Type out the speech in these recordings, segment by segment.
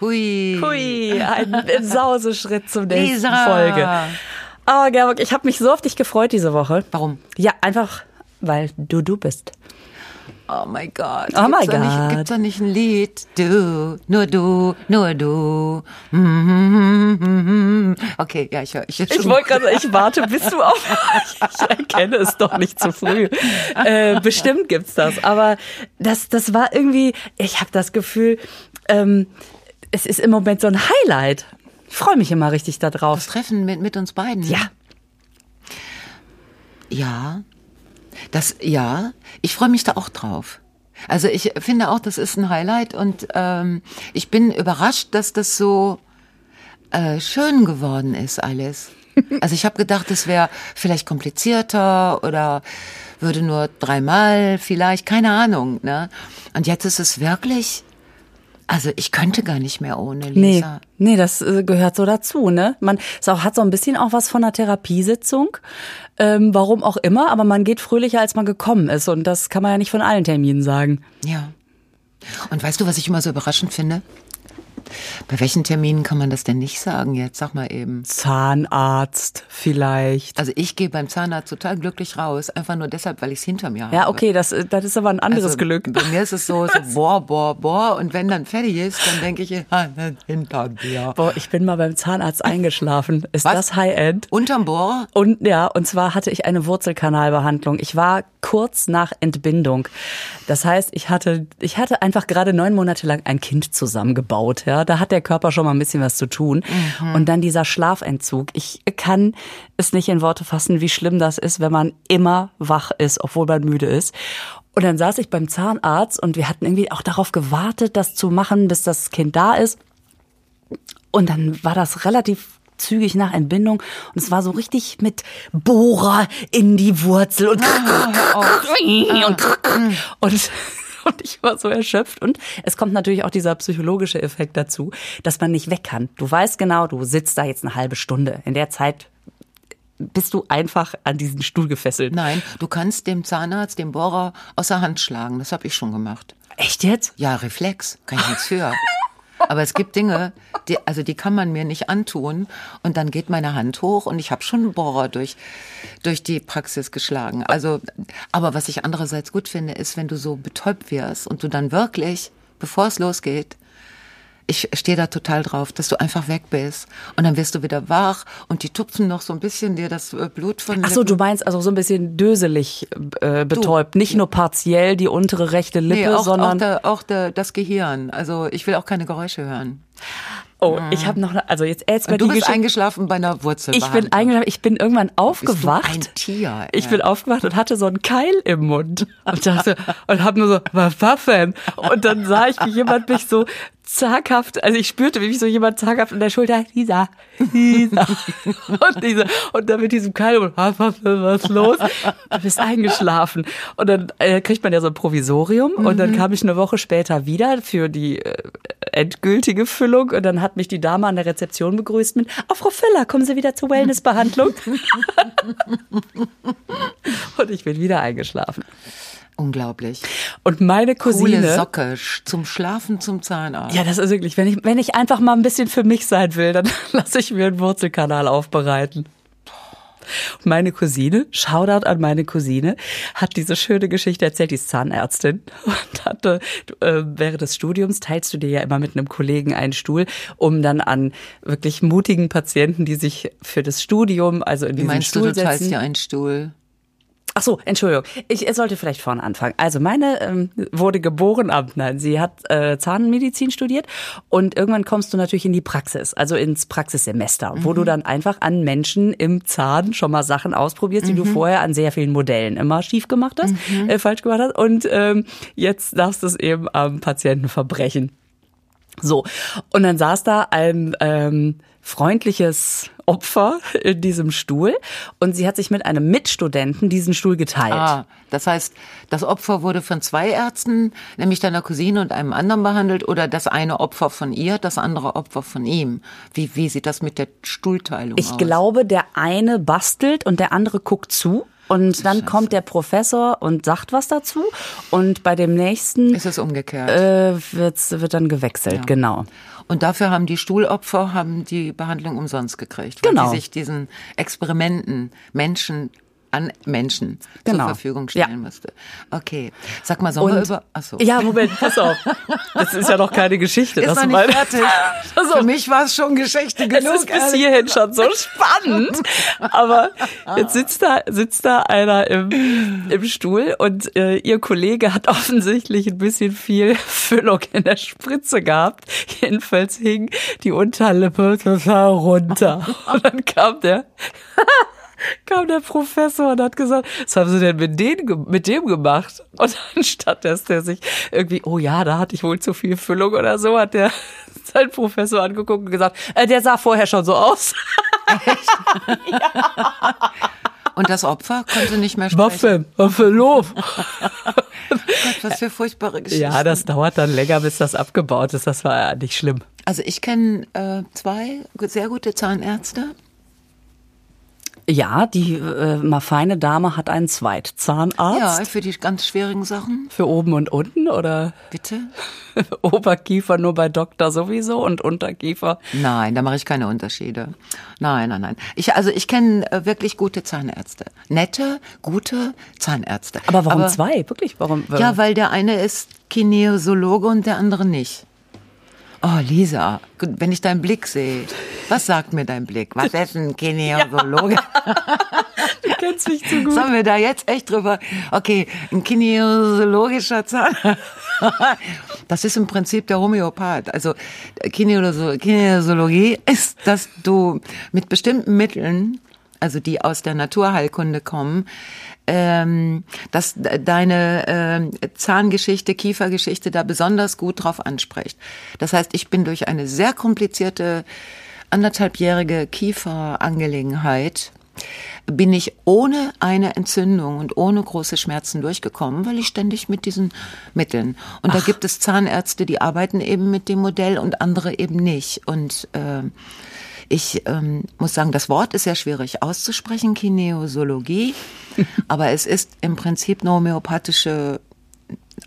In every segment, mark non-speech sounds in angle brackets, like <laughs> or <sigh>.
Hui. Hui, ein <laughs> Sauseschritt zum nächsten Lisa. Folge. Oh, Gerburg, ich habe mich so auf dich gefreut diese Woche. Warum? Ja, einfach, weil du du bist. Oh mein Gott. Oh mein Gott. Nicht, gibt's da nicht ein Lied? Du, nur du, nur du. Okay, ja, ich höre. Ich, ich wollte gerade ich warte, bis du auf. <laughs> ich erkenne es doch nicht zu früh. Äh, bestimmt gibt's das. Aber das, das war irgendwie, ich habe das Gefühl, ähm, es ist im Moment so ein Highlight. Ich freue mich immer richtig darauf. Das Treffen mit, mit uns beiden. Ja. Ja. Das, ja. Ich freue mich da auch drauf. Also ich finde auch, das ist ein Highlight und ähm, ich bin überrascht, dass das so äh, schön geworden ist alles. <laughs> Also ich habe gedacht, es wäre vielleicht komplizierter oder würde nur dreimal vielleicht, keine Ahnung. Ne? Und jetzt ist es wirklich also ich könnte gar nicht mehr ohne Lisa. Nee, nee das äh, gehört so dazu, ne? Man es auch, hat so ein bisschen auch was von einer Therapiesitzung, ähm, warum auch immer, aber man geht fröhlicher, als man gekommen ist. Und das kann man ja nicht von allen Terminen sagen. Ja. Und weißt du, was ich immer so überraschend finde? Bei welchen Terminen kann man das denn nicht sagen jetzt? Sag mal eben. Zahnarzt vielleicht. Also ich gehe beim Zahnarzt total glücklich raus, einfach nur deshalb, weil ich es hinter mir habe. Ja, okay, das, das ist aber ein anderes also, Glück. Bei mir ist es so, so <laughs> boah, boah, boah und wenn dann fertig ist, dann denke ich, hinter mir. Boah, ich bin mal beim Zahnarzt eingeschlafen. Ist Was? das High-End? Unterm Bohr? Und ja, und zwar hatte ich eine Wurzelkanalbehandlung. Ich war kurz nach Entbindung. Das heißt, ich hatte, ich hatte einfach gerade neun Monate lang ein Kind zusammengebaut. Ja, da hat der Körper schon mal ein bisschen was zu tun. Mhm. Und dann dieser Schlafentzug. Ich kann es nicht in Worte fassen, wie schlimm das ist, wenn man immer wach ist, obwohl man müde ist. Und dann saß ich beim Zahnarzt und wir hatten irgendwie auch darauf gewartet, das zu machen, bis das Kind da ist. Und dann war das relativ zügig nach Entbindung und es war so richtig mit Bohrer in die Wurzel und oh, <laughs> und, und und ich war so erschöpft. Und es kommt natürlich auch dieser psychologische Effekt dazu, dass man nicht weg kann. Du weißt genau, du sitzt da jetzt eine halbe Stunde. In der Zeit bist du einfach an diesen Stuhl gefesselt. Nein, du kannst dem Zahnarzt den Bohrer aus der Hand schlagen. Das habe ich schon gemacht. Echt jetzt? Ja, Reflex. Kann ich nichts für. <laughs> Aber es gibt Dinge, die, also die kann man mir nicht antun. Und dann geht meine Hand hoch und ich habe schon einen Bohrer durch, durch die Praxis geschlagen. Also, aber was ich andererseits gut finde, ist, wenn du so betäubt wirst und du dann wirklich, bevor es losgeht, ich stehe da total drauf, dass du einfach weg bist und dann wirst du wieder wach und die tupfen noch so ein bisschen dir das äh, Blut von Ach so, du meinst also so ein bisschen döselig äh, betäubt, du, nicht nur partiell die untere rechte Lippe, nee, auch, sondern auch, der, auch der, das Gehirn. Also ich will auch keine Geräusche hören. Oh, ich habe noch, also jetzt erst mal Du bist eingeschlafen bei einer Wurzel. Ich bin eingeschlafen, ich bin irgendwann aufgewacht. Bist du ein Tier. Ey. Ich bin aufgewacht und hatte so einen Keil im Mund und dachte <laughs> und habe nur so, was war denn? Und dann sah ich, wie jemand mich so zaghaft, also ich spürte, wie mich so jemand zaghaft in der Schulter, Lisa, Lisa. <laughs> und diese, und dann mit diesem Keil, was, was, was ist los? Du bist eingeschlafen. Und dann äh, kriegt man ja so ein Provisorium mhm. und dann mhm. kam ich eine Woche später wieder für die äh, endgültige Füllung und dann hat mich die Dame an der Rezeption begrüßt mit, oh Frau Füller, kommen Sie wieder zur Wellnessbehandlung? <laughs> und ich bin wieder eingeschlafen. Unglaublich. Und meine Cousine. Coole Socke zum Schlafen zum Zahnarzt. Ja, das ist wirklich, wenn ich, wenn ich einfach mal ein bisschen für mich sein will, dann <laughs> lasse ich mir einen Wurzelkanal aufbereiten. Meine Cousine, Shoutout an meine Cousine, hat diese schöne Geschichte erzählt, die ist Zahnärztin <laughs> und hatte, äh, während des Studiums teilst du dir ja immer mit einem Kollegen einen Stuhl, um dann an wirklich mutigen Patienten, die sich für das Studium, also in Wie diesen meinst Stuhl du, du teilst dir einen Stuhl? Ach so, Entschuldigung. Ich sollte vielleicht vorne anfangen. Also meine ähm, wurde geboren ab, nein, sie hat äh, Zahnmedizin studiert und irgendwann kommst du natürlich in die Praxis, also ins Praxissemester, mhm. wo du mhm. dann einfach an Menschen im Zahn schon mal Sachen ausprobierst, die mhm. du vorher an sehr vielen Modellen immer schief gemacht hast, mhm. äh, falsch gemacht hast und ähm, jetzt darfst du es eben am Patienten verbrechen. So, und dann saß da ein ähm, freundliches Opfer in diesem Stuhl und sie hat sich mit einem Mitstudenten diesen Stuhl geteilt. Ah, das heißt, das Opfer wurde von zwei Ärzten, nämlich deiner Cousine und einem anderen behandelt oder das eine Opfer von ihr, das andere Opfer von ihm. Wie, wie sieht das mit der Stuhlteilung ich aus? Ich glaube, der eine bastelt und der andere guckt zu. Und dann kommt der Professor und sagt was dazu. Und bei dem nächsten ist es umgekehrt. Äh, wird, wird dann gewechselt, ja. genau. Und dafür haben die Stuhlopfer haben die Behandlung umsonst gekriegt, weil Genau. die sich diesen Experimenten Menschen an Menschen Genau. zur Verfügung stellen Ja. musste. Okay, sag mal, sollen wir über? Achso. ja, Moment, pass auf. Das ist ja noch keine Geschichte. <laughs> ist das noch nicht mal- fertig. <laughs> Pass Für mich war es schon Geschichte Es genug. ist bis hierhin schon so spannend. Aber jetzt sitzt da, sitzt da einer im, im Stuhl und äh, ihr Kollege hat offensichtlich ein bisschen viel Füllung in der Spritze gehabt. Jedenfalls hing die Unterlippe total runter. <laughs> Und dann kam der, kam der Professor und hat gesagt, was haben Sie denn mit, den, ge- mit dem gemacht? Und anstatt dass der sich irgendwie, oh ja, da hatte ich wohl zu viel Füllung oder so, hat der <laughs> seinen Professor angeguckt und gesagt, äh, der sah vorher schon so aus. <laughs> Und das Opfer konnte nicht mehr sprechen. Waffe, Waffe, Lob. Gott, was für furchtbare Geschichten. <laughs> Ja, das dauert dann länger, bis das abgebaut ist. Das war ja nicht schlimm. Also ich kenne äh, zwei sehr gute Zahnärzte. Ja, die äh, mal feine Dame hat einen Zweitzahnarzt. Ja, für die ganz schwierigen Sachen. Für oben und unten oder Bitte? <laughs> Oberkiefer nur bei Doktor sowieso und Unterkiefer? Nein, da mache ich keine Unterschiede. Nein, nein, nein. Ich, also ich kenne äh, wirklich gute Zahnärzte. Nette, gute Zahnärzte. Aber warum zwei? Wirklich? Warum? Ja, weil der eine ist Kinesiologe und der andere nicht. Oh, Lisa, wenn ich deinen Blick sehe, was sagt mir dein Blick? Was <laughs> ist ein Kinesiologe? <laughs> du kennst mich zu gut. Sollen wir da jetzt echt drüber? Okay, ein kinesiologischer Zahn. <laughs> Das ist im Prinzip der Homöopath. Also Kinesiologie ist, dass du mit bestimmten Mitteln, also die aus der Naturheilkunde kommen, ähm, dass de- deine ähm, Zahngeschichte, Kiefergeschichte da besonders gut drauf anspricht. Das heißt, ich bin durch eine sehr komplizierte anderthalbjährige Kieferangelegenheit bin ich ohne eine Entzündung und ohne große Schmerzen durchgekommen, weil ich ständig mit diesen Mitteln. Und da gibt es Zahnärzte, die arbeiten eben mit dem Modell und andere eben nicht. Und äh, ich ähm, muss sagen, das Wort ist sehr schwierig auszusprechen, Kinesiologie, <laughs> aber es ist im Prinzip eine homöopathische,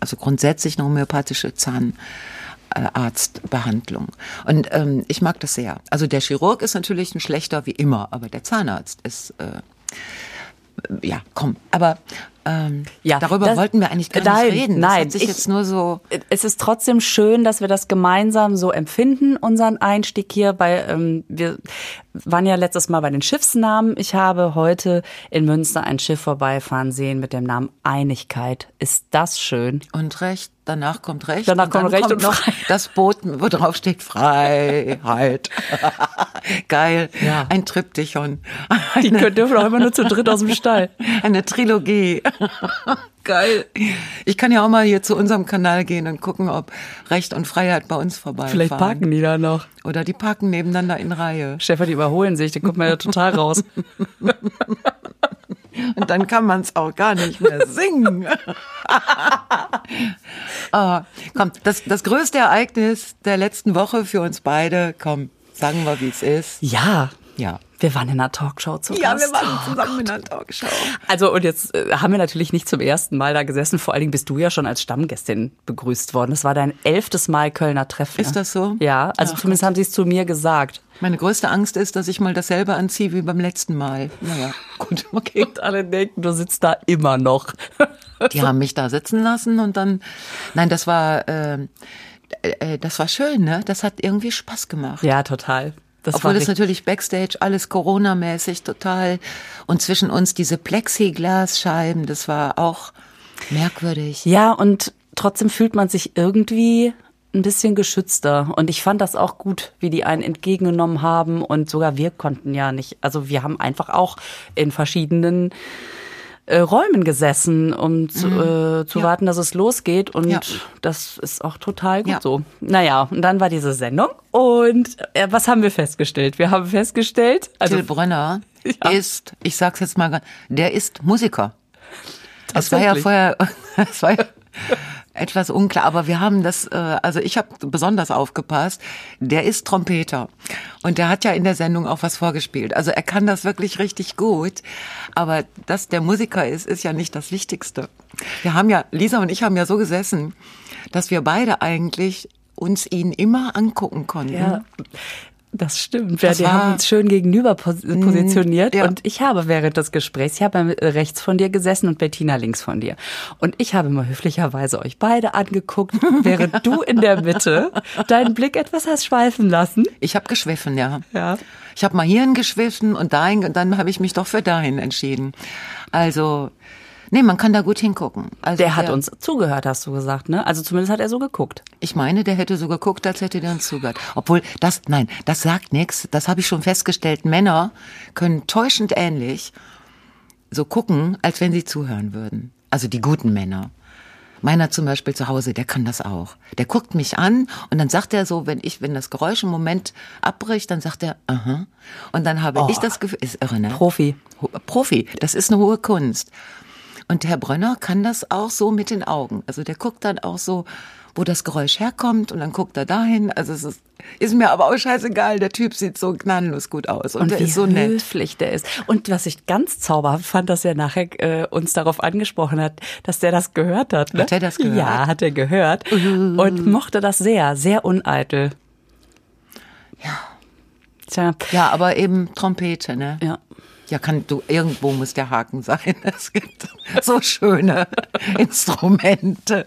also grundsätzlich eine homöopathische Zahn. Arztbehandlung. Und ähm, ich mag das sehr. Also der Chirurg ist natürlich ein schlechter wie immer, aber der Zahnarzt ist äh, ja komm. Aber ähm, Ja, darüber das- wollten wir eigentlich gar Nein, nicht reden. Das nein, hat sich ich- jetzt nur so. es ist trotzdem schön, dass wir das gemeinsam so empfinden, unseren Einstieg hier bei, ähm, wir waren ja letztes Mal bei den Schiffsnamen. Ich habe heute in Münster ein Schiff vorbeifahren sehen mit dem Namen Einigkeit. Ist das schön? Und Recht, danach kommt Recht. Danach dann kommt Recht kommt und noch Freiheit. das Boot, wo drauf steht Freiheit. <laughs> Geil. Ja. Ein Triptychon. Die können, dürfen auch immer nur zu dritt aus dem Stall. <laughs> Eine Trilogie. <laughs> Geil. Ich kann ja auch mal hier zu unserem Kanal gehen und gucken, ob Recht und Freiheit bei uns vorbeifahren. Vielleicht parken die da noch. Oder die parken nebeneinander in Reihe. Stefan, die überholen sich, die kommt mir ja total raus. Und dann kann man es auch gar nicht mehr singen. <laughs> ah, komm, das, das größte Ereignis der letzten Woche für uns beide, komm, sagen wir, wie es ist. Ja, Ja. wir waren in einer Talkshow zu Ja, Gast. wir waren zusammen in einer Talkshow. Also und jetzt äh, haben wir natürlich nicht zum ersten Mal da gesessen. Vor allen Dingen bist du ja schon als Stammgästin begrüßt worden. Das war dein elftes Mal Kölner Treffen. Ist das so? Ja, also Ach zumindest haben sie es zu mir gesagt. Meine größte Angst ist, dass ich mal dasselbe anziehe wie beim letzten Mal. Naja, <laughs> gut, okay. Und alle denken, du sitzt da immer noch. <laughs> Die haben mich da sitzen lassen und dann, nein, das war, äh, äh, das war schön, ne? Das hat irgendwie Spaß gemacht. ja, total. Das Obwohl das richtig- natürlich Backstage alles Corona-mäßig total und zwischen uns diese Plexiglasscheiben, das war auch merkwürdig. Ja, und trotzdem fühlt man sich irgendwie ein bisschen geschützter. Und ich fand das auch gut, wie die einen entgegengenommen haben. Und sogar wir konnten ja nicht, also wir haben einfach auch in verschiedenen äh, Räumen gesessen, um zu, äh, zu Ja. warten, dass es losgeht. Und Ja. das ist auch total gut Ja. so. Naja, und dann war diese Sendung. Und äh, was haben wir festgestellt? Wir haben festgestellt, also Till Brönner ist, ich sag's jetzt mal, der ist Musiker. Es war ja vorher, <laughs> es war ja etwas unklar, aber wir haben das, äh, also ich habe besonders aufgepasst. Der ist Trompeter und der hat ja in der Sendung auch was vorgespielt. Also er kann das wirklich richtig gut, aber dass der Musiker ist, ist ja nicht das Wichtigste. Wir haben ja, Lisa und ich haben ja so gesessen, dass wir beide eigentlich uns ihn immer angucken konnten. Ja. Das stimmt. Wir, Das die war- haben uns schön gegenüber pos positioniert ja. und ich habe während des Gesprächs, ich habe rechts von dir gesessen und Bettina links von dir. Und ich habe mal höflicherweise euch beide angeguckt, <laughs> während du in der Mitte deinen Blick etwas hast schweifen lassen. Ich habe geschwiffen, ja. Ja. Ich habe mal hierhin geschwiffen und dahin, und dann habe ich mich doch für dahin entschieden. Also, nee, man kann da gut hingucken. Also Der hat uns zugehört, hast du gesagt, ne? Also zumindest hat er so geguckt. Ich meine, der hätte so geguckt, als hätte der uns zugehört. Obwohl, das, nein, das sagt nichts. Das habe ich schon festgestellt. Männer können täuschend ähnlich so gucken, als wenn sie zuhören würden. Also die guten Männer. Meiner zum Beispiel zu Hause, der kann das auch. Der guckt mich an und dann sagt er so, wenn ich, wenn das Geräusch im Moment abbricht, dann sagt er, aha. Und dann habe ich das Gefühl, ist irre, ne? Profi. Profi. Das ist eine hohe Kunst. Und Herr Brönner kann das auch so mit den Augen. Also der guckt dann auch so, wo das Geräusch herkommt und dann guckt er dahin. Also es ist, ist mir aber auch scheißegal. Der Typ sieht so gnadenlos gut aus und, Und der wie ist so nett. höflich der ist. Und was ich ganz zauberhaft fand, dass er nachher äh, uns darauf angesprochen hat, dass der das gehört hat. Ne? Hat er das gehört? Ja, hat er gehört. Und mochte das sehr, sehr uneitel. Ja. Tja, Ja, aber eben Trompete, ne? ja. Ja, kann du irgendwo muss der Haken sein. <laughs> Es gibt so schöne Instrumente,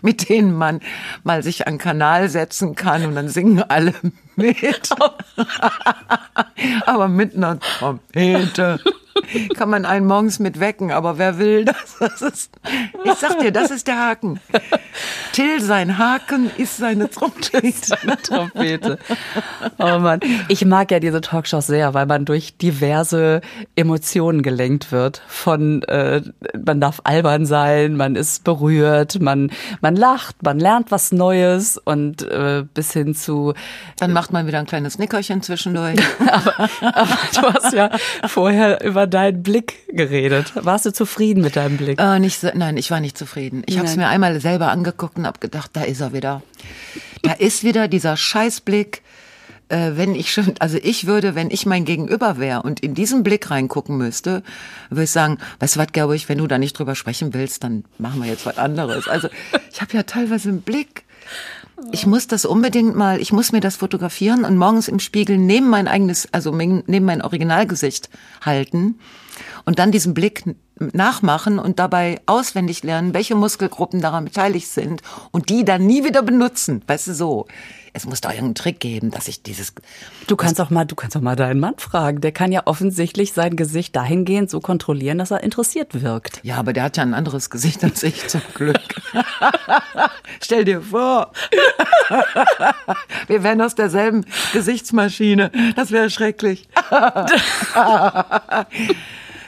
mit denen man mal sich an Kanal setzen kann und dann singen alle mit. <laughs> aber mit einer Trompete kann man einen morgens mit wecken, aber wer will das? das ist, ich sag dir, das ist der Haken. Till, sein Haken ist seine Trompete. <laughs> Trompete. Oh Mann. Ich mag ja diese Talkshows sehr, weil man durch diverse Emotionen gelenkt wird. Von äh, man darf albern sein, man ist berührt, man man lacht, man lernt was Neues und äh, bis hin zu Dann macht man wieder ein kleines Nickerchen zwischendurch. <laughs> aber, aber du hast ja vorher über deinen Blick geredet. Warst du zufrieden mit deinem Blick? Äh, nicht so, nein, ich war nicht zufrieden. Ich habe es mir einmal selber angeguckt und habe gedacht, da ist er wieder. Da ist wieder dieser Scheißblick. Äh, wenn ich schon, also ich würde, wenn ich mein Gegenüber wäre und in diesen Blick reingucken müsste, würde ich sagen, weißt du was, glaube ich, wenn du da nicht drüber sprechen willst, dann machen wir jetzt was anderes. Also ich habe ja teilweise einen Blick. Ich muss das unbedingt mal, ich muss mir das fotografieren und morgens im Spiegel neben mein eigenes, also neben mein Originalgesicht halten und dann diesen Blick nachmachen und dabei auswendig lernen, welche Muskelgruppen daran beteiligt sind und die dann nie wieder benutzen. Weißt du, so. Es muss doch irgendeinen Trick geben, dass ich dieses, Du kannst auch mal, du kannst auch mal deinen Mann fragen. Der kann ja offensichtlich sein Gesicht dahingehend so kontrollieren, dass er interessiert wirkt. ja, aber der hat ja ein anderes Gesicht als ich, zum Glück. <laughs> Stell dir vor. Wir wären aus derselben Gesichtsmaschine. Das wäre schrecklich. <laughs>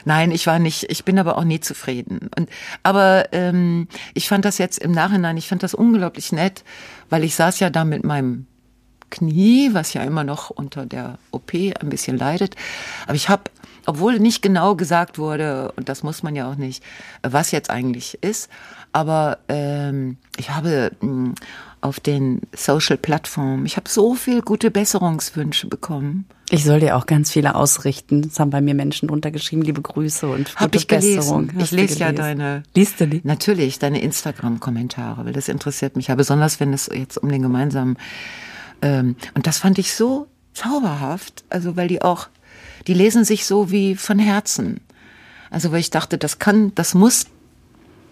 Nein, ich war nicht, ich bin aber auch nie zufrieden. Und, aber ähm, ich fand das jetzt im Nachhinein, ich fand das unglaublich nett, weil ich saß ja da mit meinem Knie, was ja immer noch unter der OP ein bisschen leidet. Aber ich habe, obwohl nicht genau gesagt wurde, und das muss man ja auch nicht, was jetzt eigentlich ist, aber ähm, ich habe mh, auf den Social-Plattformen, ich habe so viel gute Besserungswünsche bekommen. Ich soll dir auch ganz viele ausrichten. Das haben bei mir Menschen drunter geschrieben, liebe Grüße und Hab ich gelesen. Besserung. Ich lese ja deine. Liest du die? Natürlich, deine Instagram-Kommentare, weil das interessiert mich ja besonders, wenn es jetzt um den gemeinsamen. Ähm, und das fand ich so zauberhaft, also weil die auch, die lesen sich so wie von Herzen. Also weil ich dachte, das kann, das muss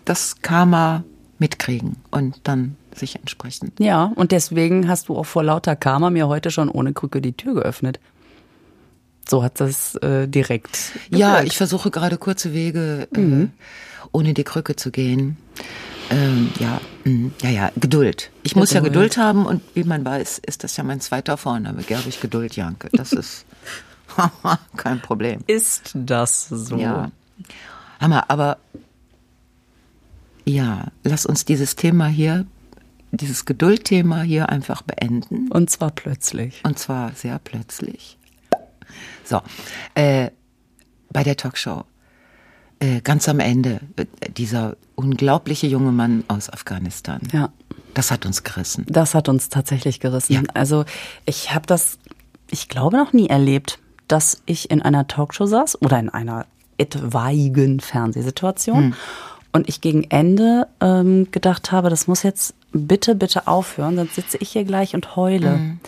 das Karma mitkriegen und dann sich entsprechend. Ja, und deswegen hast du auch vor lauter Karma mir heute schon ohne Krücke die Tür geöffnet. So hat das äh, direkt. Ja, gewirkt. ich versuche gerade kurze Wege, Mhm. äh, ohne die Krücke zu gehen. Ähm, ja, mh, ja, ja, Geduld. Ich muss ja Geduld. Geduld haben und wie man weiß, ist das ja mein zweiter Vorname, Gerwig Geduld Janke. Das ist <laughs> kein Problem. Ist das so? Ja. Hammer, aber ja, lass uns dieses Thema hier, dieses Geduldthema hier einfach beenden. Und zwar plötzlich. Und zwar sehr plötzlich. So, äh, bei der Talkshow, äh, ganz am Ende, äh, dieser unglaubliche junge Mann aus Afghanistan. Ja. Das hat uns gerissen. Das hat uns tatsächlich gerissen. Ja. Also ich habe das, ich glaube, noch nie erlebt, dass ich in einer Talkshow saß oder in einer etwaigen Fernsehsituation Hm. und ich gegen Ende ähm, gedacht habe, das muss jetzt bitte, bitte aufhören, sonst sitze ich hier gleich und heule. Mhm.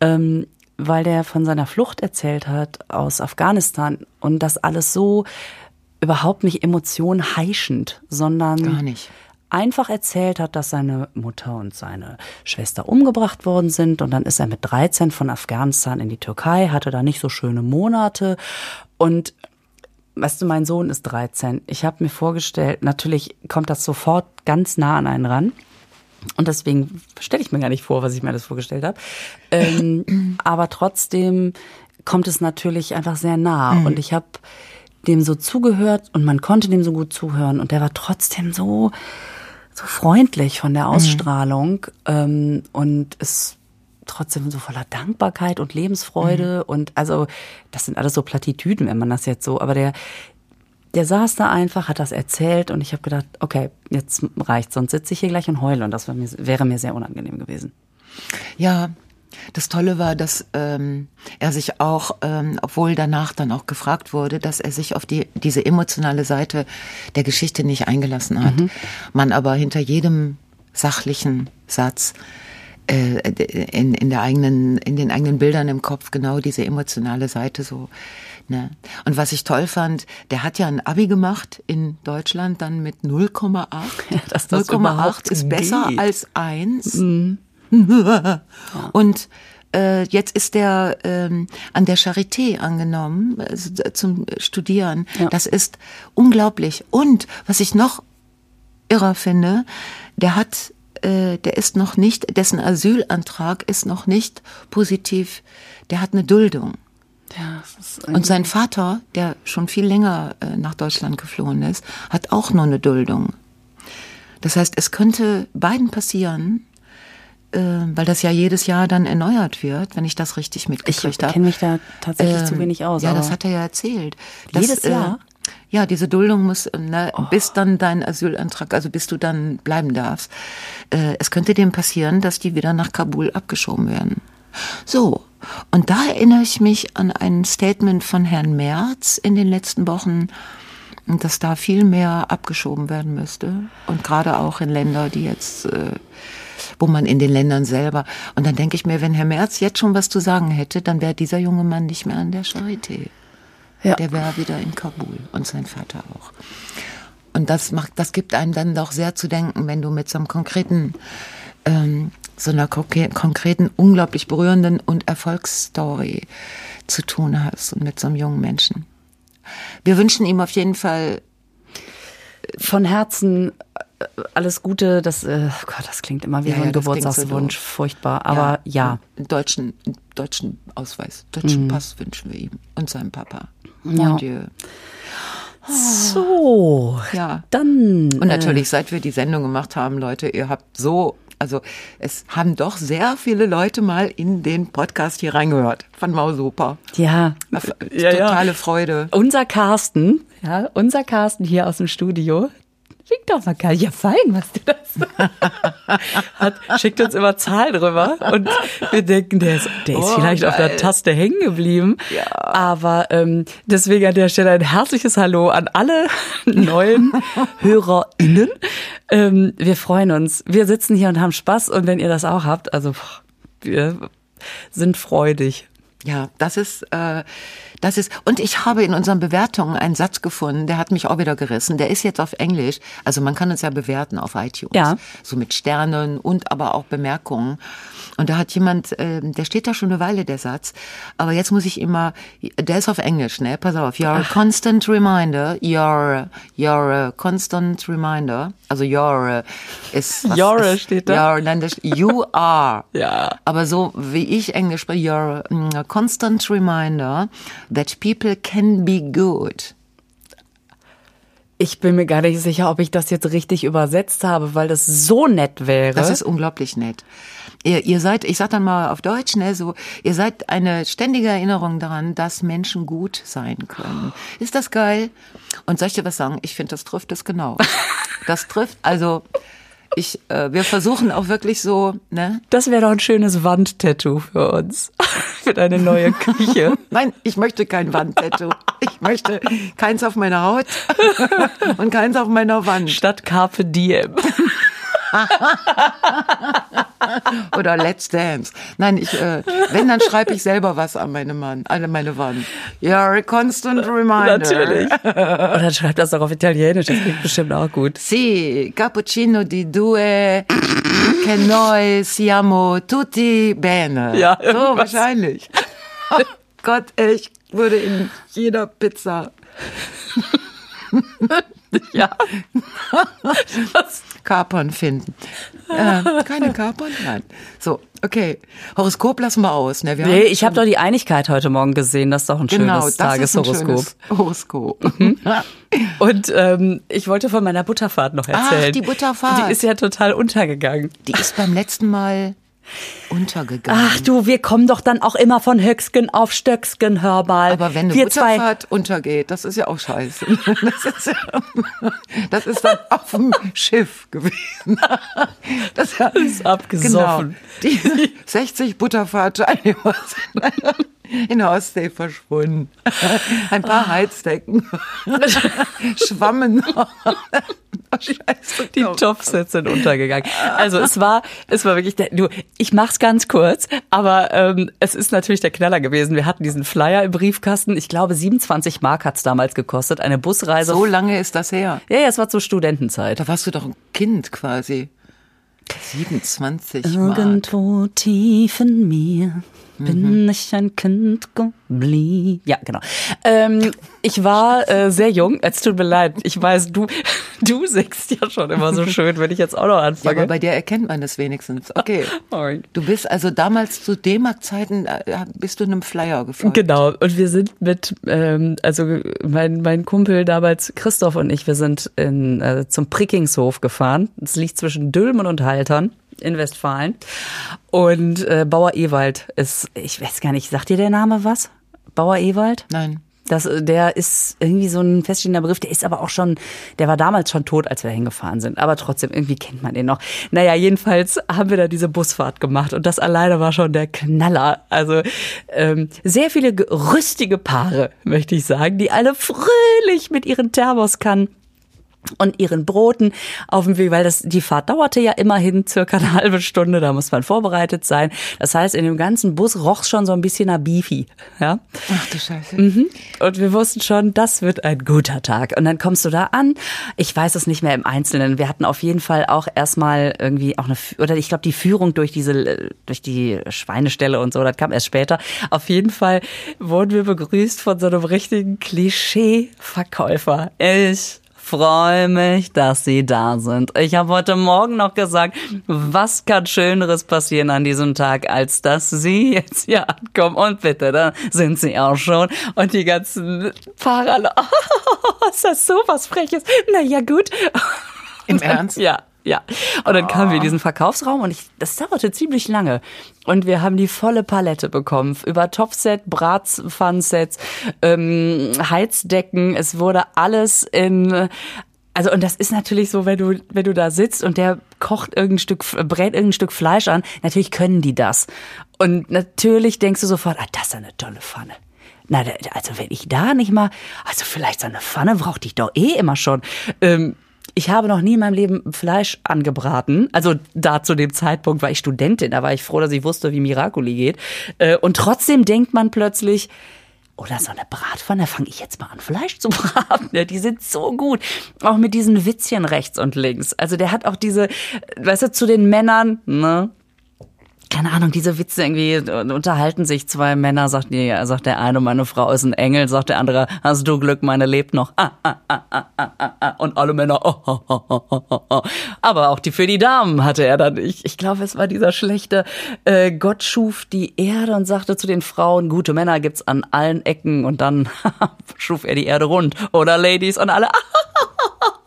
Ähm, weil der von seiner Flucht erzählt hat aus Afghanistan und das alles so überhaupt nicht emotionheischend, sondern Gar nicht einfach erzählt hat, dass seine Mutter und seine Schwester umgebracht worden sind. Und dann ist er mit 13 von Afghanistan in die Türkei, hatte da nicht so schöne Monate. Und weißt du, mein Sohn ist 13. Ich habe mir vorgestellt, natürlich kommt das sofort ganz nah an einen ran. Und deswegen stelle ich mir gar nicht vor, was ich mir das vorgestellt habe. Ähm, <clears throat> aber trotzdem kommt es natürlich einfach sehr nah. Mhm. Und ich habe dem so zugehört und man konnte dem so gut zuhören. Und der war trotzdem so so freundlich von der mhm. Ausstrahlung mhm. ähm, und ist trotzdem so voller Dankbarkeit und Lebensfreude mhm. und also das sind alles so Plattitüden, wenn man das jetzt so, aber der der saß da einfach, hat das erzählt und ich habe gedacht, okay, jetzt reicht, sonst sitze ich hier gleich und heule und das wäre mir, wäre mir sehr unangenehm gewesen. Ja, das Tolle war, dass ähm, er sich auch, ähm, obwohl danach dann auch gefragt wurde, dass er sich auf die diese emotionale Seite der Geschichte nicht eingelassen hat. Mhm. Man aber hinter jedem sachlichen Satz äh, in, in der eigenen, in den eigenen Bildern im Kopf genau diese emotionale Seite so. Ne? Und was ich toll fand, der hat ja ein Abi gemacht in Deutschland dann mit 0,8. <laughs> Ja, 0,8 ist besser geht. als 1. Mhm. <laughs> Und äh, jetzt ist er ähm, an der Charité angenommen äh, zum Studieren. Ja. Das ist unglaublich. Und was ich noch irrer finde, der hat, äh, der ist noch nicht, dessen Asylantrag ist noch nicht positiv. Der hat eine Duldung. Ja, und sein Vater, der schon viel länger äh, nach Deutschland geflohen ist, hat auch nur eine Duldung. Das heißt, es könnte beiden passieren, äh, weil das ja jedes Jahr dann erneuert wird, wenn ich das richtig mitgekriegt habe. Ich kenne mich da tatsächlich ähm, zu wenig aus. Ja, das hat er ja erzählt. Dass, jedes Jahr? Äh, ja, diese Duldung muss, ne, oh. bis dann dein Asylantrag, also bis du dann bleiben darfst. Äh, es könnte dem passieren, dass die wieder nach Kabul abgeschoben werden. So, und da erinnere ich mich an ein Statement von Herrn Merz in den letzten Wochen, dass da viel mehr abgeschoben werden müsste. Und gerade auch in Länder, die jetzt äh, wo man in den Ländern selber. Und dann denke ich mir, wenn Herr Merz jetzt schon was zu sagen hätte, dann wäre dieser junge Mann nicht mehr an der Charité. Ja. Der wäre wieder in Kabul und sein Vater auch. Und das macht, das gibt einem dann doch sehr zu denken, wenn du mit so einem konkreten, ähm, so einer konkreten, unglaublich berührenden und Erfolgsstory zu tun hast und mit so einem jungen Menschen. Wir wünschen ihm auf jeden Fall von Herzen alles Gute, das, äh, Gott, das klingt immer wie ja, so ein ja, Geburtstagswunsch, so furchtbar. Aber ja. ja. Deutschen, deutschen Ausweis, deutschen mhm. Pass wünschen wir ihm und seinem Papa. Mon Dieu. So, ja. Dann. Und natürlich, äh, seit wir die Sendung gemacht haben, Leute, ihr habt so, also es haben doch sehr viele Leute mal in den Podcast hier reingehört. Fand mal super. Ja, ja totale ja. Freude. Unser Carsten, ja, unser Carsten hier aus dem Studio, Schick doch mal, Karl. Ja, fein, was du das <laughs> hat. Schickt uns immer Zahlen drüber und wir denken, der ist, der ist oh, vielleicht geil. auf der Taste hängen geblieben. Ja. Aber ähm, deswegen an der Stelle ein herzliches Hallo an alle <laughs> neuen HörerInnen. Ähm, wir freuen uns. Wir sitzen hier und haben Spaß und wenn ihr das auch habt, also wir sind freudig. Ja, das ist äh, das ist, und ich habe in unseren Bewertungen einen Satz gefunden, der hat mich auch wieder gerissen. Der ist jetzt auf Englisch. Also man kann uns ja bewerten auf iTunes. Ja. So mit Sternen und aber auch Bemerkungen. Und da hat jemand, äh, der steht da schon eine Weile, der Satz. Aber jetzt muss ich immer, der ist auf Englisch, ne? Pass auf. You're a constant reminder. You're, you're a constant reminder. Also you're ist, was you're ist, steht da. You're, nein, das, you are. <laughs> ja. Aber so wie ich Englisch spreche, you're a constant reminder that people can be good. Ich bin mir gar nicht sicher, ob ich das jetzt richtig übersetzt habe, weil das so nett wäre. Das ist unglaublich nett. Ihr, ihr seid, ich sag dann mal auf Deutsch, ne, so, ihr seid eine ständige Erinnerung daran, dass Menschen gut sein können. Ist das geil? Und soll ich dir was sagen? Ich finde, das trifft es genau. <laughs> Das trifft, also, ich, äh, wir versuchen auch wirklich so, ne? Das wäre doch ein schönes Wandtattoo für uns. <laughs> für deine neue Küche. <laughs> Nein, ich möchte kein Wandtattoo. Ich möchte keins auf meiner Haut <laughs> und keins auf meiner Wand. Statt Carpe Diem. <laughs> Oder Let's Dance. Nein, ich, äh, wenn, dann schreibe ich selber was an meine Mann, an meine Wand. You're a constant reminder. Natürlich. <laughs> Und dann schreibt das auch auf Italienisch, das klingt bestimmt auch gut. Sì, cappuccino di due, che noi siamo tutti bene. Ja, so wahrscheinlich. <laughs> Oh Gott, ich würde in jeder Pizza Ja. Was? Kapern finden. Äh, keine Kapern? Nein. So, okay. Horoskop lassen wir aus. Ne? Wir Nee, ich habe doch die Einigkeit heute Morgen gesehen. Das ist doch ein genau, schönes Tageshoroskop. Horoskop. Und ähm, ich wollte von meiner Butterfahrt noch erzählen. Ach, die Butterfahrt. Die ist ja total untergegangen. Die ist beim letzten Mal untergegangen. Ach du, wir kommen doch dann auch immer von Höcksken auf Stöcksken, hör mal. Aber wenn eine wir Butterfahrt untergeht, das ist ja auch scheiße. <laughs> Das ist, ja, das ist dann auf dem Schiff gewesen. Das ist abgesoffen. Genau. Die <laughs> 60 Butterfahrtteilnehmer sind <laughs> in Ostsee verschwunden. <laughs> Ein paar Heizdecken <laughs> schwammen. Oh, Scheiße, Die Topfsets sind untergegangen. Also es war, es war wirklich, der, du, ich mach's ganz kurz, aber ähm, es ist natürlich der Knaller gewesen. Wir hatten diesen Flyer im Briefkasten. Ich glaube, 27 Mark hat's damals gekostet. Eine Busreise. So lange ist das her. ja, ja, es war zur Studentenzeit. Da warst du doch ein Kind quasi. 27 Mark. Irgendwo tief in mir bin ich ein Kind geblieben. Ja, genau. Ähm, ich war äh, sehr jung. Es tut mir leid. Ich weiß, du, <laughs> du singst ja schon immer so <laughs> schön, wenn ich jetzt auch noch Ja, anfange. aber bei dir erkennt man das wenigstens. Okay. <laughs> Sorry. Du bist also damals zu D-Mark-Zeiten, äh, bist du einem Flyer gefolgt. Genau, und wir sind mit, ähm, also mein, mein Kumpel damals, Christoph und ich, wir sind in, äh, zum Prickingshof gefahren. Das liegt zwischen Dülmen und Haltern in Westfalen. Und äh, Bauer Ewald ist, ich weiß gar nicht, sagt dir der Name was? Bauer Ewald? Nein. Das, der ist irgendwie so ein feststehender Begriff, der ist aber auch schon, der war damals schon tot, als wir hingefahren sind. Aber trotzdem, irgendwie kennt man den noch. Naja, jedenfalls haben wir da diese Busfahrt gemacht und das alleine war schon der Knaller. Also ähm, sehr viele ge- rüstige Paare, möchte ich sagen, die alle fröhlich mit ihren Thermoskannen und ihren Broten auf dem Weg, weil das die Fahrt dauerte ja immerhin circa eine halbe Stunde, da muss man vorbereitet sein. Das heißt, in dem ganzen Bus roch's schon so ein bisschen nach Beefy, ja. Ach du Scheiße. Und wir wussten schon, das wird ein guter Tag. Und dann kommst du da an. Ich weiß es nicht mehr im Einzelnen. Wir hatten auf jeden Fall auch erstmal irgendwie auch eine, oder ich glaube, die Führung durch diese, durch die Schweineställe und so, das kam erst später. Auf jeden Fall wurden wir begrüßt von so einem richtigen Klischee-Verkäufer. Ich freue mich, dass Sie da sind. Ich habe heute Morgen noch gesagt, was kann Schöneres passieren an diesem Tag, als dass Sie jetzt hier ankommen. Und bitte, da sind Sie auch schon. Und die ganzen Fahrer, <laughs> oh, ist das so was Freches? Na ja, gut. Im Ernst? Ja. Ja, und dann kamen wir in diesen Verkaufsraum und ich, das dauerte ziemlich lange. Und wir haben die volle Palette bekommen. Über Topset, Bratpfannsets, ähm, Heizdecken. Es wurde alles in, also, und das ist natürlich so, wenn du, wenn du da sitzt und der kocht irgendein Stück, brät irgendein Stück Fleisch an, natürlich können die das. Und natürlich denkst du sofort, ah, das ist eine tolle Pfanne. Na, also wenn ich da nicht mal, also vielleicht so eine Pfanne brauchte ich doch eh immer schon. Ähm, ich habe noch nie in meinem Leben Fleisch angebraten. Also da zu dem Zeitpunkt war ich Studentin, da war ich froh, dass ich wusste, wie Miracoli geht. Äh, Und trotzdem denkt man plötzlich, oder so eine Bratpfanne, fange ich jetzt mal an, Fleisch zu <laughs> braten. Die sind so gut. Auch mit diesen Witzchen rechts und links. Also der hat auch diese, weißt du, zu den Männern, ne? Keine Ahnung, diese Witze irgendwie äh, unterhalten sich zwei Männer, sagt, die, sagt der eine, meine Frau ist ein Engel, sagt der andere, hast du Glück, meine lebt noch. Ah, ah, ah, ah, ah, ah, ah, und alle Männer, oh, oh, oh, oh, oh, aber auch die für die Damen hatte er dann. Ich, ich glaube, es war dieser schlechte äh, Gott schuf die Erde und sagte zu den Frauen, gute Männer gibt's an allen Ecken und dann <laughs> schuf er die Erde rund. Oder Ladies und alle, ah, <laughs>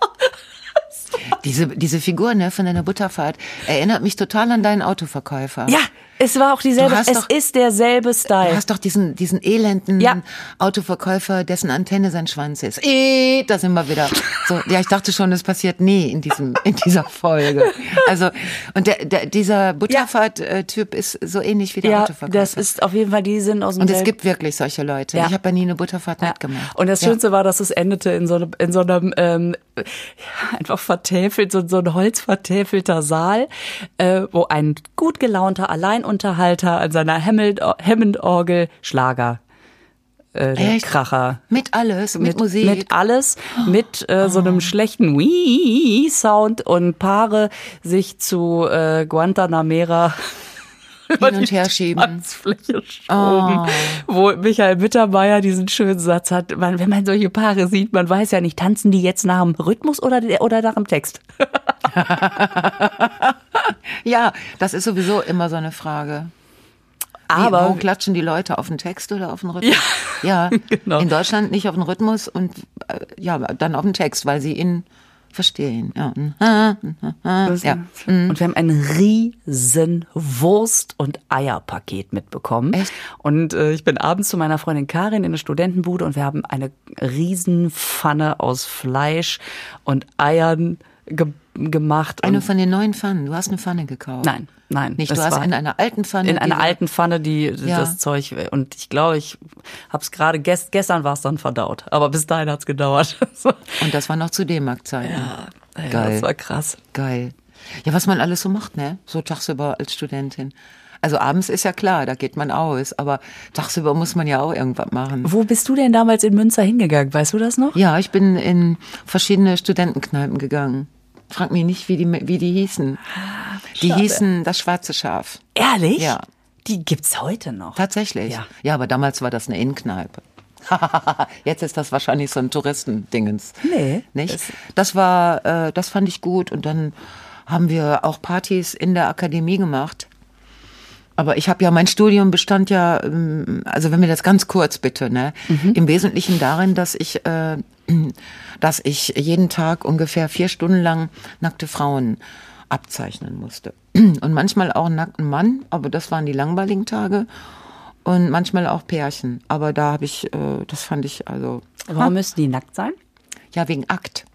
Diese, diese Figur ne, von deiner Butterfahrt erinnert mich total an deinen Autoverkäufer. ja, Es war auch dieselbe, es doch- ist derselbe Style. Du hast doch diesen, diesen elenden Ja. Autoverkäufer, dessen Antenne sein Schwanz ist. Eh, da sind wir wieder. So, ja, ich dachte schon, das passiert nie in diesem, in dieser Folge. Also, und der, der, dieser Butterfahrt-Typ ist so ähnlich wie der ja, Autoverkäufer. das ist auf jeden Fall, die sind aus dem und es selben- gibt wirklich solche Leute. Ja. Ich habe ja nie eine Butterfahrt Ja. mitgemacht. Und das. Schönste war, dass es endete in so, einem- in so einem ähm, einfach vertäfelt, so, so ein holzvertäfelter Saal, äh, wo ein gut gelaunter Alleinunterhalter an seiner Hammond- Hammond-Orgel Schlager, äh? Kracher. Mit alles, mit, Musik. Mit alles, mit äh, so einem schlechten Wii-Sound und Paare sich zu äh, Guantanamera <laughs> Hin und her schieben. Tanzfläche schoben, wo Michael Mittermeier diesen schönen Satz hat, man, wenn man solche Paare sieht, man weiß ja nicht, tanzen die jetzt nach dem Rhythmus oder, oder nach dem Text? <laughs> Ja, das ist sowieso immer so eine Frage. Wie, Aber wo klatschen die Leute auf den Text oder auf den Rhythmus? Ja, <laughs> genau. in Deutschland nicht auf den Rhythmus und äh, ja, dann auf den Text, weil sie ihn verstehen. Ja, ja. Und wir haben ein riesen Wurst- und Eierpaket mitbekommen. Echt? Und äh, ich bin abends zu meiner Freundin Karin in eine Studentenbude und wir haben eine riesen Pfanne aus Fleisch und Eiern ge gemacht. Eine von den neuen Pfannen. Du hast eine Pfanne gekauft. Nein, nein. Nicht, du hast war in einer alten Pfanne. in einer alten Pfanne, die Ja. das Zeug und ich glaube, ich habe es gerade gest, gestern war es dann verdaut, aber bis dahin hat's gedauert. <laughs> So. Und das war noch zu D-Mark-Zeiten. ja, Geil. das war krass. Geil. Ja, was man alles so macht, ne? So tagsüber als Studentin. Also abends ist ja klar, da geht man aus, aber tagsüber muss man ja auch irgendwas machen. Wo bist du denn damals in Münster hingegangen? Weißt du das noch? Ja, ich bin in verschiedene Studentenkneipen gegangen. Frag mich nicht, wie die, wie die hießen. Die Schade. hießen das schwarze Schaf. Ehrlich? Ja. Die gibt's heute noch. Tatsächlich. Ja. ja, aber damals war das eine Innenkneipe. <laughs> Jetzt ist das wahrscheinlich so ein Touristendingens. Nee. Nicht? Das war, äh, das fand ich gut. Und dann haben wir auch Partys in der Akademie gemacht. Aber ich habe ja, mein Studium bestand ja, ähm, also wenn wir das ganz kurz bitte, ne, im Wesentlichen darin, dass ich, äh, <clears throat> dass ich jeden Tag ungefähr vier Stunden lang nackte Frauen abzeichnen musste. <clears throat> Und manchmal auch einen nackten Mann, aber das waren die langweiligen Tage. Und manchmal auch Pärchen. Aber da habe ich, äh, das fand ich also, Warum müssen die nackt sein? ja, wegen Akt.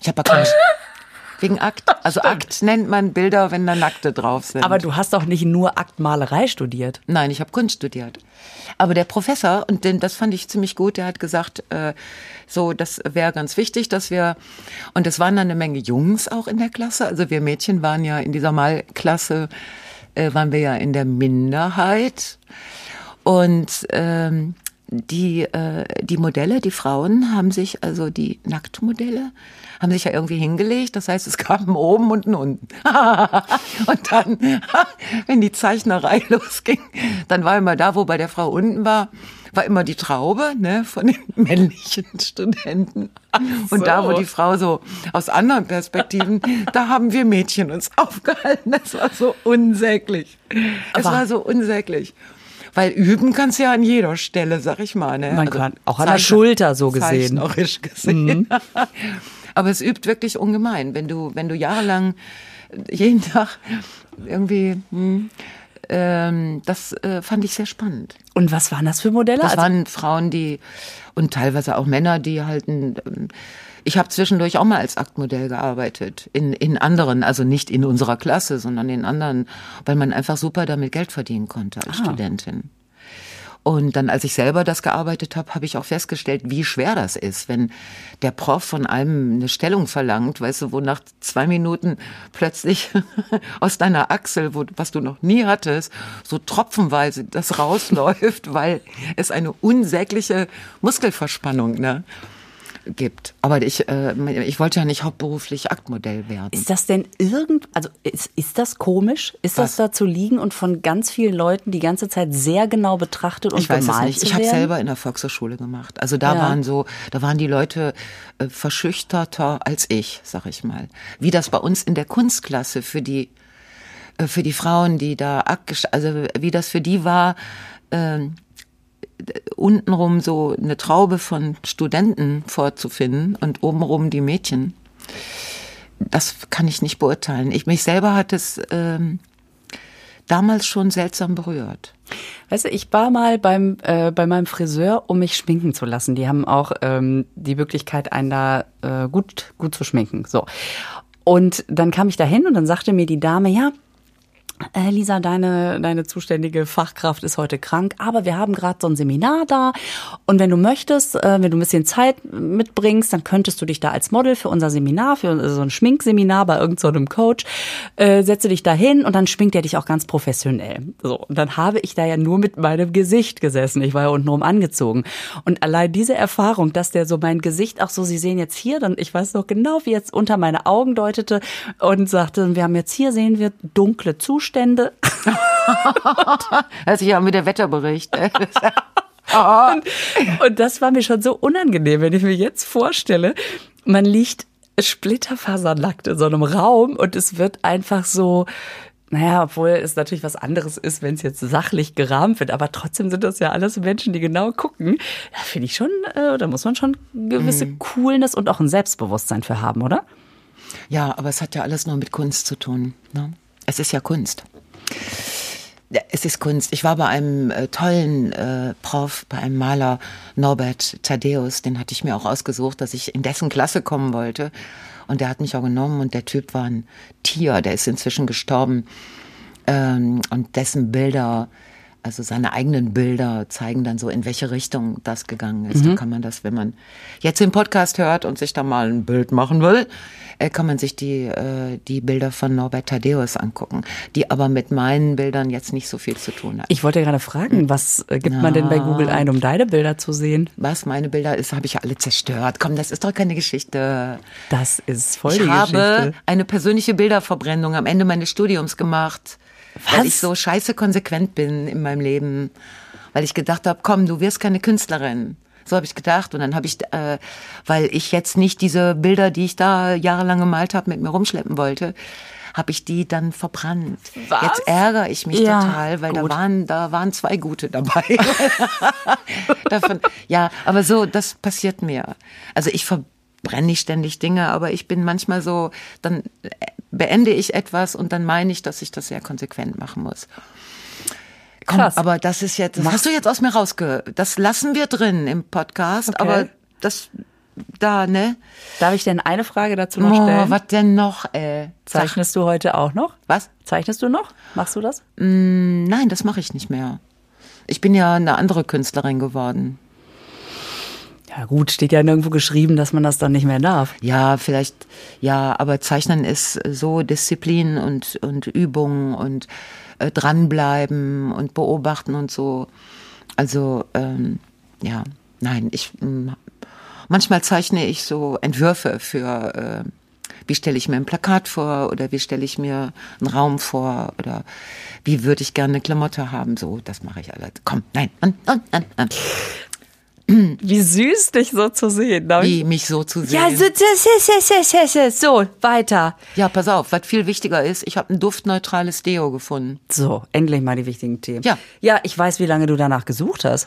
Ich habe ja keinen. <laughs> wegen Akt. Also Akt nennt man Bilder, wenn da Nackte drauf sind. Aber du hast doch nicht nur Aktmalerei studiert. Nein, ich habe Kunst studiert. Aber der Professor, und den, das fand ich ziemlich gut, der hat gesagt, äh, so, das wäre ganz wichtig, dass wir, und es waren dann eine Menge Jungs auch in der Klasse, also wir Mädchen waren ja in dieser Malklasse, äh, waren wir ja in der Minderheit. Und ähm, die, äh, die Modelle, die Frauen haben sich, also die Nacktmodelle, haben sich ja irgendwie hingelegt. Das heißt, es gab <laughs> einen oben und einen unten. <laughs> und dann, <laughs> wenn die Zeichnerei losging, dann war immer da, wo bei der Frau unten war, war immer die Traube ne, von den männlichen Studenten. Und da, wo so. die Frau so aus anderen Perspektiven, da haben wir Mädchen uns aufgehalten. Das war so unsäglich. Es war so unsäglich. Weil üben kannst du ja an jeder Stelle, sag ich mal. Ne? Man kann auch an der Schulter so gesehen. Mhm. Zeichnerisch gesehen. Aber es übt wirklich ungemein, wenn du, wenn du jahrelang jeden <laughs> Tag irgendwie, hm, ähm, das äh, fand ich sehr spannend. Und was waren das für Modelle? Das Also- waren Frauen, die und teilweise auch Männer, die halt ein, ähm, ich habe zwischendurch auch mal als Aktmodell gearbeitet in in anderen, also nicht in unserer Klasse, sondern in anderen, weil man einfach super damit Geld verdienen konnte als Ah. Studentin. Und dann, als ich selber das gearbeitet habe, habe ich auch festgestellt, wie schwer das ist, wenn der Prof von einem eine Stellung verlangt, weißt du, wo nach zwei Minuten plötzlich <laughs> aus deiner Achsel, wo, was du noch nie hattest, so tropfenweise das rausläuft, <laughs> weil es eine unsägliche Muskelverspannung ne, gibt. Aber ich, äh, ich wollte ja nicht hauptberuflich Aktmodell werden. Ist das denn irgend, also ist, ist das komisch? Ist das Was? da zu liegen und von ganz vielen Leuten die ganze Zeit sehr genau betrachtet und Ich weiß es bemalt nicht. zu Ich habe selber in der Volkshochschule gemacht. Also da Ja. waren so, da waren die Leute äh, verschüchterter als ich, sag ich mal. Wie das bei uns in der Kunstklasse für die äh, für die Frauen, die da also wie das für die war, ähm, untenrum so eine Traube von Studenten vorzufinden und obenrum die Mädchen. Das kann ich nicht beurteilen. Ich mich selber hat es ähm, damals schon seltsam berührt. Weißt du, ich war mal beim äh, bei meinem Friseur, um mich schminken zu lassen. Die haben auch ähm, die Möglichkeit, einen da äh, gut gut zu schminken. So und dann kam ich da hin und dann sagte mir die Dame, ja, Lisa, deine, deine zuständige Fachkraft ist heute krank, aber wir haben gerade so ein Seminar da und wenn du möchtest, äh, wenn du ein bisschen Zeit mitbringst, dann könntest du dich da als Model für unser Seminar, für so ein Schminkseminar bei irgendeinem so Coach, äh, setze dich da hin und dann schminkt er dich auch ganz professionell. So, und dann habe ich da ja nur mit meinem Gesicht gesessen. Ich war ja untenrum angezogen. Und allein diese Erfahrung, dass der so mein Gesicht auch so, Sie sehen jetzt hier, dann ich weiß noch genau, wie jetzt unter meine Augen deutete und sagte, wir haben jetzt hier, sehen wir dunkle Zustände Zustände. <laughs> Hört sich an mit der Wetterbericht. <laughs> und, und das war mir schon so unangenehm, wenn ich mir jetzt vorstelle, man liegt splitterfasernackt in so einem Raum und es wird einfach so, naja, obwohl es natürlich was anderes ist, wenn es jetzt sachlich gerahmt wird, aber trotzdem sind das ja alles Menschen, die genau gucken. Da finde ich schon, äh, da muss man schon gewisse mhm. Coolness und auch ein Selbstbewusstsein für haben, oder? Ja, aber es hat ja alles nur mit Kunst zu tun. Ne? Es ist ja Kunst. Ja, es ist Kunst. Ich war bei einem äh, tollen äh, Prof, bei einem Maler, Norbert Thaddeus, den hatte ich mir auch ausgesucht, dass ich in dessen Klasse kommen wollte. Und der hat mich auch genommen und der Typ war ein Tier, der ist inzwischen gestorben. Ähm, und dessen Bilder, also seine eigenen Bilder zeigen dann so, in welche Richtung das gegangen ist. Mhm. Da kann man das, wenn man jetzt den Podcast hört und sich da mal ein Bild machen will, äh, kann man sich die, äh, die Bilder von Norbert Thaddeus angucken, die aber mit meinen Bildern jetzt nicht so viel zu tun haben. Ich wollte gerade fragen, was äh, gibt Na, man denn bei Google ein, um deine Bilder zu sehen? Was meine Bilder ist, habe ich ja alle zerstört. Komm, das ist doch keine Geschichte. Das ist voll ich die Geschichte. Ich habe eine persönliche Bilderverbrennung am Ende meines Studiums gemacht, was? weil ich so scheiße konsequent bin in meinem Leben. Weil ich gedacht habe, komm, du wirst keine Künstlerin. So habe ich gedacht. Und dann habe ich, äh, weil ich jetzt nicht diese Bilder, die ich da jahrelang gemalt habe, mit mir rumschleppen wollte, habe ich die dann verbrannt. Was? Jetzt ärgere ich mich ja, total, weil gut. da waren da waren zwei gute dabei. <laughs> Davon, ja, aber so das passiert mir. Also ich verbrenne nicht ständig Dinge, aber ich bin manchmal so, dann beende ich etwas und dann meine ich, dass ich das sehr konsequent machen muss. Komm, Krass. aber das ist jetzt, das hast du jetzt aus mir rausge... Das lassen wir drin im Podcast, okay. aber das da, ne? Darf ich denn eine Frage dazu noch stellen? Oh, was denn noch, äh? Zeichnest du heute auch noch? Was? Zeichnest du noch? Machst du das? Mm, nein, das mache ich nicht mehr. Ich bin ja eine andere Künstlerin geworden. Ja gut, steht ja nirgendwo geschrieben, dass man das dann nicht mehr darf. Ja, vielleicht, ja, aber Zeichnen ist so Disziplin und, und Übung und äh, dranbleiben und beobachten und so. Also ähm, ja, nein, ich manchmal zeichne ich so Entwürfe für äh, wie stelle ich mir ein Plakat vor oder wie stelle ich mir einen Raum vor oder wie würde ich gerne eine Klamotte haben. So, das mache ich alles. Komm, nein, nein, nein, nein. <clears throat> Wie süß, dich so zu sehen. Wie mich so zu sehen. Ja, so, so, so, weiter. Ja, pass auf, was viel wichtiger ist, ich habe ein duftneutrales Deo gefunden. So, endlich mal die wichtigen Themen. Ja. Ja, ich weiß, wie lange du danach gesucht hast.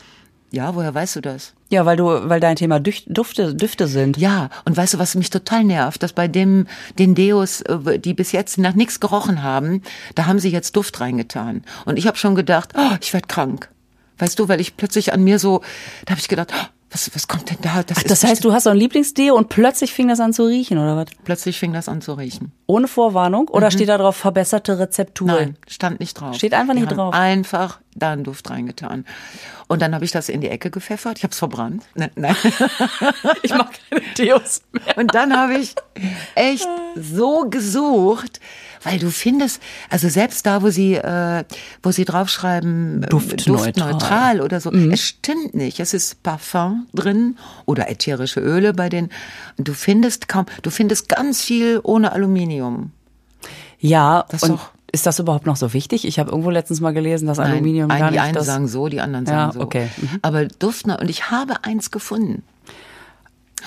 Ja, woher weißt du das? Ja, weil du, weil dein Thema Dufte, Düfte sind. Ja, und weißt du, was mich total nervt, dass bei dem, den Deos, äh, die bis jetzt nach nichts gerochen haben, da haben sie jetzt Duft reingetan. Und ich habe schon gedacht, oh, ich werd krank. Weißt du, weil ich plötzlich an mir so, da habe ich gedacht, oh, was, was kommt denn da? Das, Ach, das heißt, du hast so ein Lieblingsdeo und plötzlich fing das an zu riechen, oder was? Plötzlich fing das an zu riechen. Ohne Vorwarnung? Oder mhm. steht da drauf verbesserte Rezeptur? Nein, stand nicht drauf. Steht einfach nicht Die drauf. Einfach da einen Duft reingetan. Und dann habe ich das in die Ecke gepfeffert. Ich habe es verbrannt. Nein, nein. <laughs> ich mag keine Deos mehr. Und dann habe ich echt so gesucht, weil du findest, also selbst da, wo sie, äh, wo sie draufschreiben, äh, duftneutral, duftneutral oder so, mhm. es stimmt nicht. Es ist Parfum drin oder ätherische Öle bei den. Du findest kaum, du findest ganz viel ohne Aluminium. Ja, das und doch ist das überhaupt noch so wichtig? Ich habe irgendwo letztens mal gelesen, dass Aluminium Nein, gar nicht. Die einen das sagen so, die anderen sagen ja, so. Okay. Mhm. Aber Duftner und ich habe eins gefunden.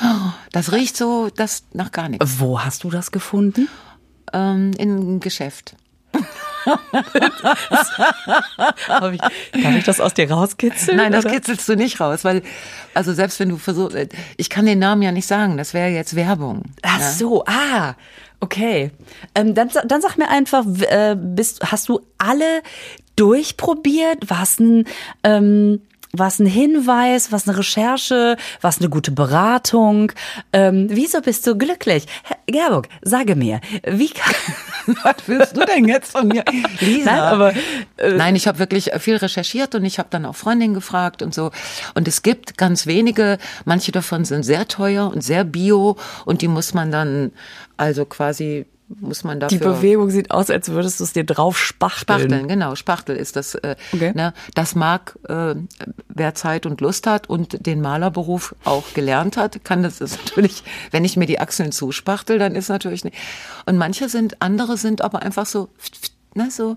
Oh, das riecht so, das nach gar nichts. Wo hast du das gefunden? Ähm, in Geschäft. <laughs> ich, kann ich das aus dir rauskitzeln? Nein, das oder? kitzelst du nicht raus, weil, also selbst wenn du versuchst, ich kann den Namen ja nicht sagen, das wäre jetzt Werbung. Ach ja? so, ah, Okay. Ähm, dann, dann sag mir einfach, äh, bist, hast du alle durchprobiert? War es ein, ähm, war's ein Hinweis, was eine Recherche, was eine gute Beratung? Ähm, wieso bist du glücklich? Gerburg, sage mir, wie kann... <laughs> Was willst du denn jetzt von mir? Lisa. Nein, aber, äh, Nein, ich habe wirklich viel recherchiert und ich habe dann auch Freundinnen gefragt und so. Und es gibt ganz wenige, manche davon sind sehr teuer und sehr bio und die muss man dann also quasi muss man Die dafür Bewegung sieht aus, als würdest du es dir drauf spachteln. Spachteln, genau. Spachtel ist das. Äh, Okay. ne, das mag, äh, wer Zeit und Lust hat und den Malerberuf auch gelernt hat, kann das ist natürlich, wenn ich mir die Achseln zuspachtel, dann ist natürlich nicht. Und manche sind, andere sind aber einfach so, ne, so.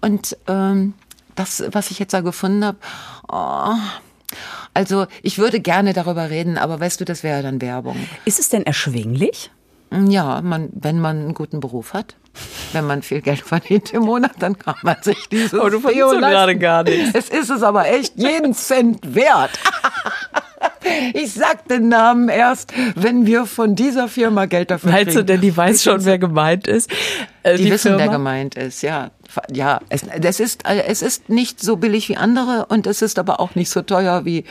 Und ähm, das, was ich jetzt da gefunden habe, oh, also ich würde gerne darüber reden, aber weißt du, das wäre dann Werbung. Ist es denn erschwinglich? Ja, man, wenn man einen guten Beruf hat, wenn man viel Geld verdient im Monat, dann kann man sich dieses Oh, du verdienst doch gerade gar nichts. Es ist es aber echt jeden Cent wert. <laughs> Ich sag den Namen erst, wenn wir von dieser Firma Geld dafür kriegen. Meinst du denn, die weiß schon, wer gemeint ist? Äh, Die, wissen, wer Firma? gemeint ist, ja. Ja, es, das ist, äh, es ist nicht so billig wie andere und es ist aber auch nicht so teuer wie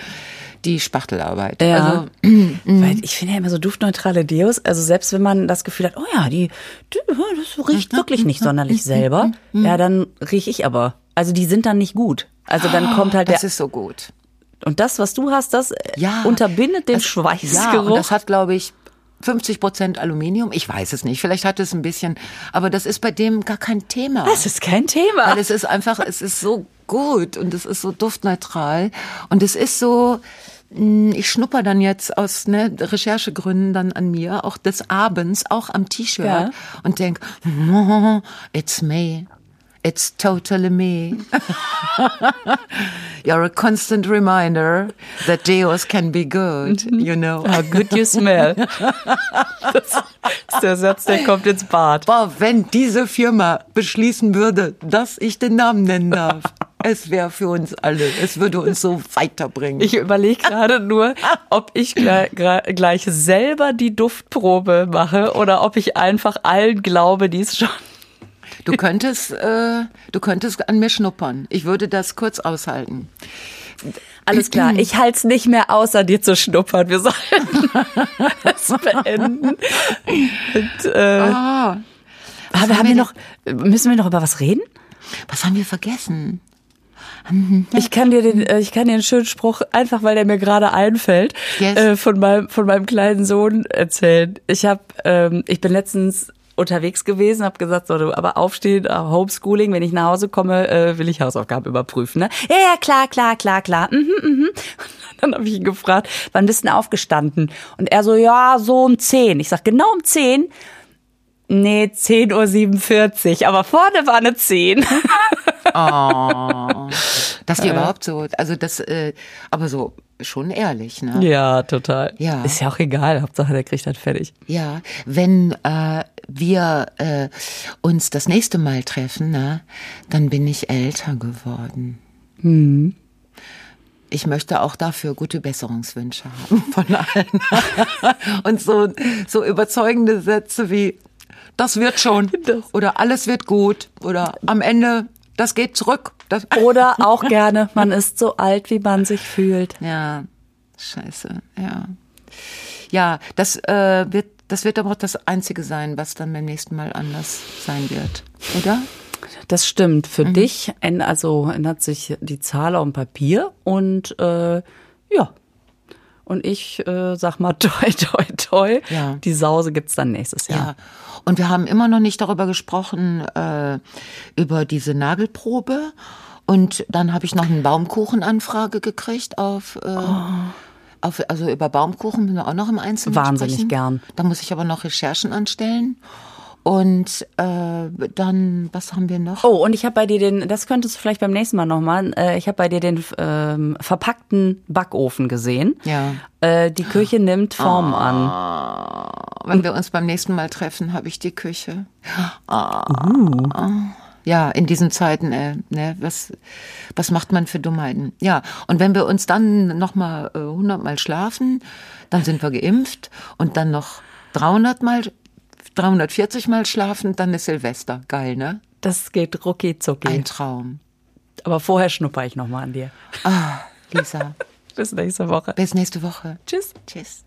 die Spachtelarbeit. Ja. Also, <clears throat> Weil ich finde ja immer so duftneutrale Deos, also selbst wenn man das Gefühl hat, oh ja, die, die das riecht wirklich nicht sonderlich selber, ja, dann rieche ich aber. Also die sind dann nicht gut. Also dann kommt halt der, das ist so gut. und das, was du hast, das ja, unterbindet den das, Schweißgeruch. Ja, und das hat, glaube ich, 50 Prozent Aluminium. Ich weiß es nicht. Vielleicht hat es ein bisschen, aber das ist bei dem gar kein Thema. das ist kein Thema. Weil es ist einfach, es ist so gut und es ist so duftneutral und es ist so, ich schnupper dann jetzt aus ne, Recherchegründen dann an mir, auch des Abends, auch am T-Shirt Ja. und denk, <laughs> it's me. It's totally me. <laughs> You're a constant reminder that deos can be good, you know. How good you smell. Das ist der Satz, der kommt ins Bad. Boah, wenn diese Firma beschließen würde, dass ich den Namen nennen darf, es wäre für uns alle, es würde uns so weiterbringen. Ich überlege gerade nur, ob ich gleich, gleich selber die Duftprobe mache oder ob ich einfach allen glaube, die es schon. du könntest, äh, du könntest an mir schnuppern. Ich würde das kurz aushalten. Alles klar, <clears throat> ich halte es nicht mehr aus, an dir zu schnuppern. Wir sollten <laughs> das beenden. Und, äh, Ah, aber haben wir noch, müssen wir noch über was reden? was haben wir vergessen? <laughs> Ich kann dir den, äh, ich kann dir einen schönen Spruch, einfach weil der mir gerade einfällt, Yes. äh, von meinem, von meinem kleinen Sohn erzählen. Ich habe, ähm, ich bin letztens unterwegs gewesen, habe gesagt, so, du, aber aufstehen, äh, Homeschooling, wenn ich nach Hause komme, äh, will ich Hausaufgaben überprüfen. Ne? Ja, ja, klar, klar, klar, klar. Mhm, mhm. Und <laughs> dann habe ich ihn gefragt, wann bist du denn aufgestanden? Und er so, ja, so um 10. Ich sag, genau um 10. Nee, 10.47 Uhr, aber vorne war eine 10. <laughs> Oh, dass die überhaupt so, also das, äh, aber so schon ehrlich, ne? Ja, total. Ja. Ist ja auch egal, Hauptsache der kriegt das fertig. Ja, wenn äh, wir äh, uns das nächste Mal treffen, ne, dann bin ich älter geworden. Ich möchte auch dafür gute Besserungswünsche haben von allen. <laughs> <laughs> Und so, so überzeugende Sätze wie, das wird schon. Oder alles wird gut. Oder am Ende, das geht zurück. Das, Oder auch gerne, man ist so alt, wie man sich fühlt. ja, scheiße, ja. Ja, das äh, wird, das wird aber auch das Einzige sein, was dann beim nächsten Mal anders sein wird, oder? Das stimmt. Für dich änd- also ändert sich die Zahl auf dem Papier und äh, ja. Und ich äh, sag mal <laughs> toi toi toi. Ja. Die Sause gibt's dann nächstes Jahr. Ja. Und wir haben immer noch nicht darüber gesprochen, äh, über diese Nagelprobe. Und dann habe ich noch eine Baumkuchenanfrage gekriegt auf, äh, auf also über Baumkuchen müssen wir auch noch im Einzelnen Wahnsinnig sprechen. gern. Da muss ich aber noch Recherchen anstellen. Und äh, dann, was haben wir noch? Oh, und ich habe bei dir den, das könntest du vielleicht beim nächsten Mal nochmal, äh, ich habe bei dir den ähm, verpackten Backofen gesehen. Ja. Äh, die Küche nimmt Form an. Wenn wir uns beim nächsten Mal treffen, habe ich die Küche. Ah. Ja, in diesen Zeiten, äh, ne, was, was macht man für Dummheiten? Ja, und wenn wir uns dann noch mal äh, 100 Mal schlafen, dann sind wir geimpft und dann noch 300 Mal 340 Mal schlafen, dann ist Silvester. Geil, ne? Das geht rucki zucki. Ein Traum. Aber vorher schnupper ich nochmal an dir. Ah, Lisa. <laughs> Bis nächste Woche. Bis nächste Woche. Tschüss. Tschüss.